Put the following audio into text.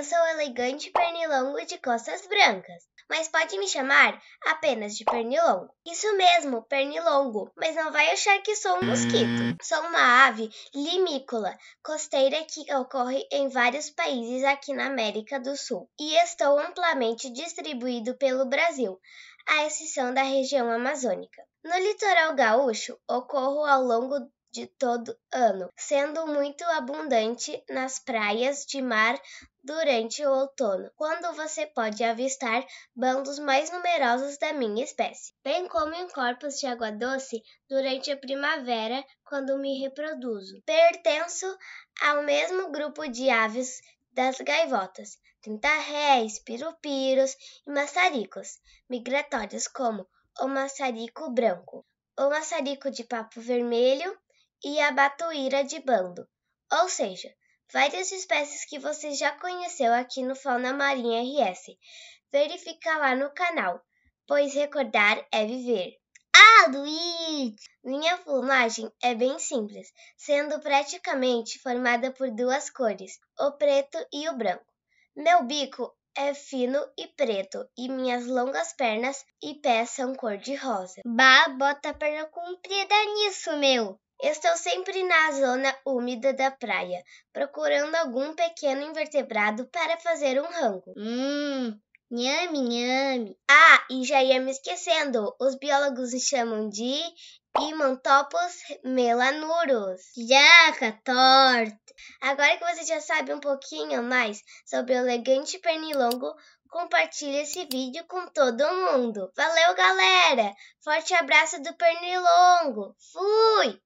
eu sou o elegante pernilongo de costas brancas, mas pode me chamar apenas de pernilongo. Isso mesmo, pernilongo, mas não vai achar que sou um mosquito. Sou uma ave limícola, costeira que ocorre em vários países aqui na América do Sul e estou amplamente distribuído pelo Brasil, à exceção da região amazônica. No litoral gaúcho, ocorro ao longo de todo ano, sendo muito abundante nas praias de mar durante o outono, quando você pode avistar bandos mais numerosos da minha espécie, bem como em corpos de água doce durante a primavera, quando me reproduzo. Pertenço ao mesmo grupo de aves das gaivotas, tentarréis, pirupiros e maçaricos migratórios como o maçarico branco, o maçarico de papo vermelho e a batuíra de bando, ou seja, várias espécies que você já conheceu aqui no Fauna Marinha RS. Verifica lá no canal, pois recordar é viver. Ah, Luiz! Minha plumagem é bem simples, sendo praticamente formada por duas cores, o preto e o branco. Meu bico é fino e preto, e minhas longas pernas e pés são cor de rosa. Bah, bota a perna comprida nisso, meu! Estou sempre na zona úmida da praia, procurando algum pequeno invertebrado para fazer um rango. Hum, nhame, nhame. Ah, e já ia me esquecendo, os biólogos chamam de Imantopus melanurus. Jaca torta. Agora que você já sabe um pouquinho mais sobre o elegante pernilongo, compartilhe esse vídeo com todo mundo. Valeu, galera! Forte abraço do pernilongo. Fui!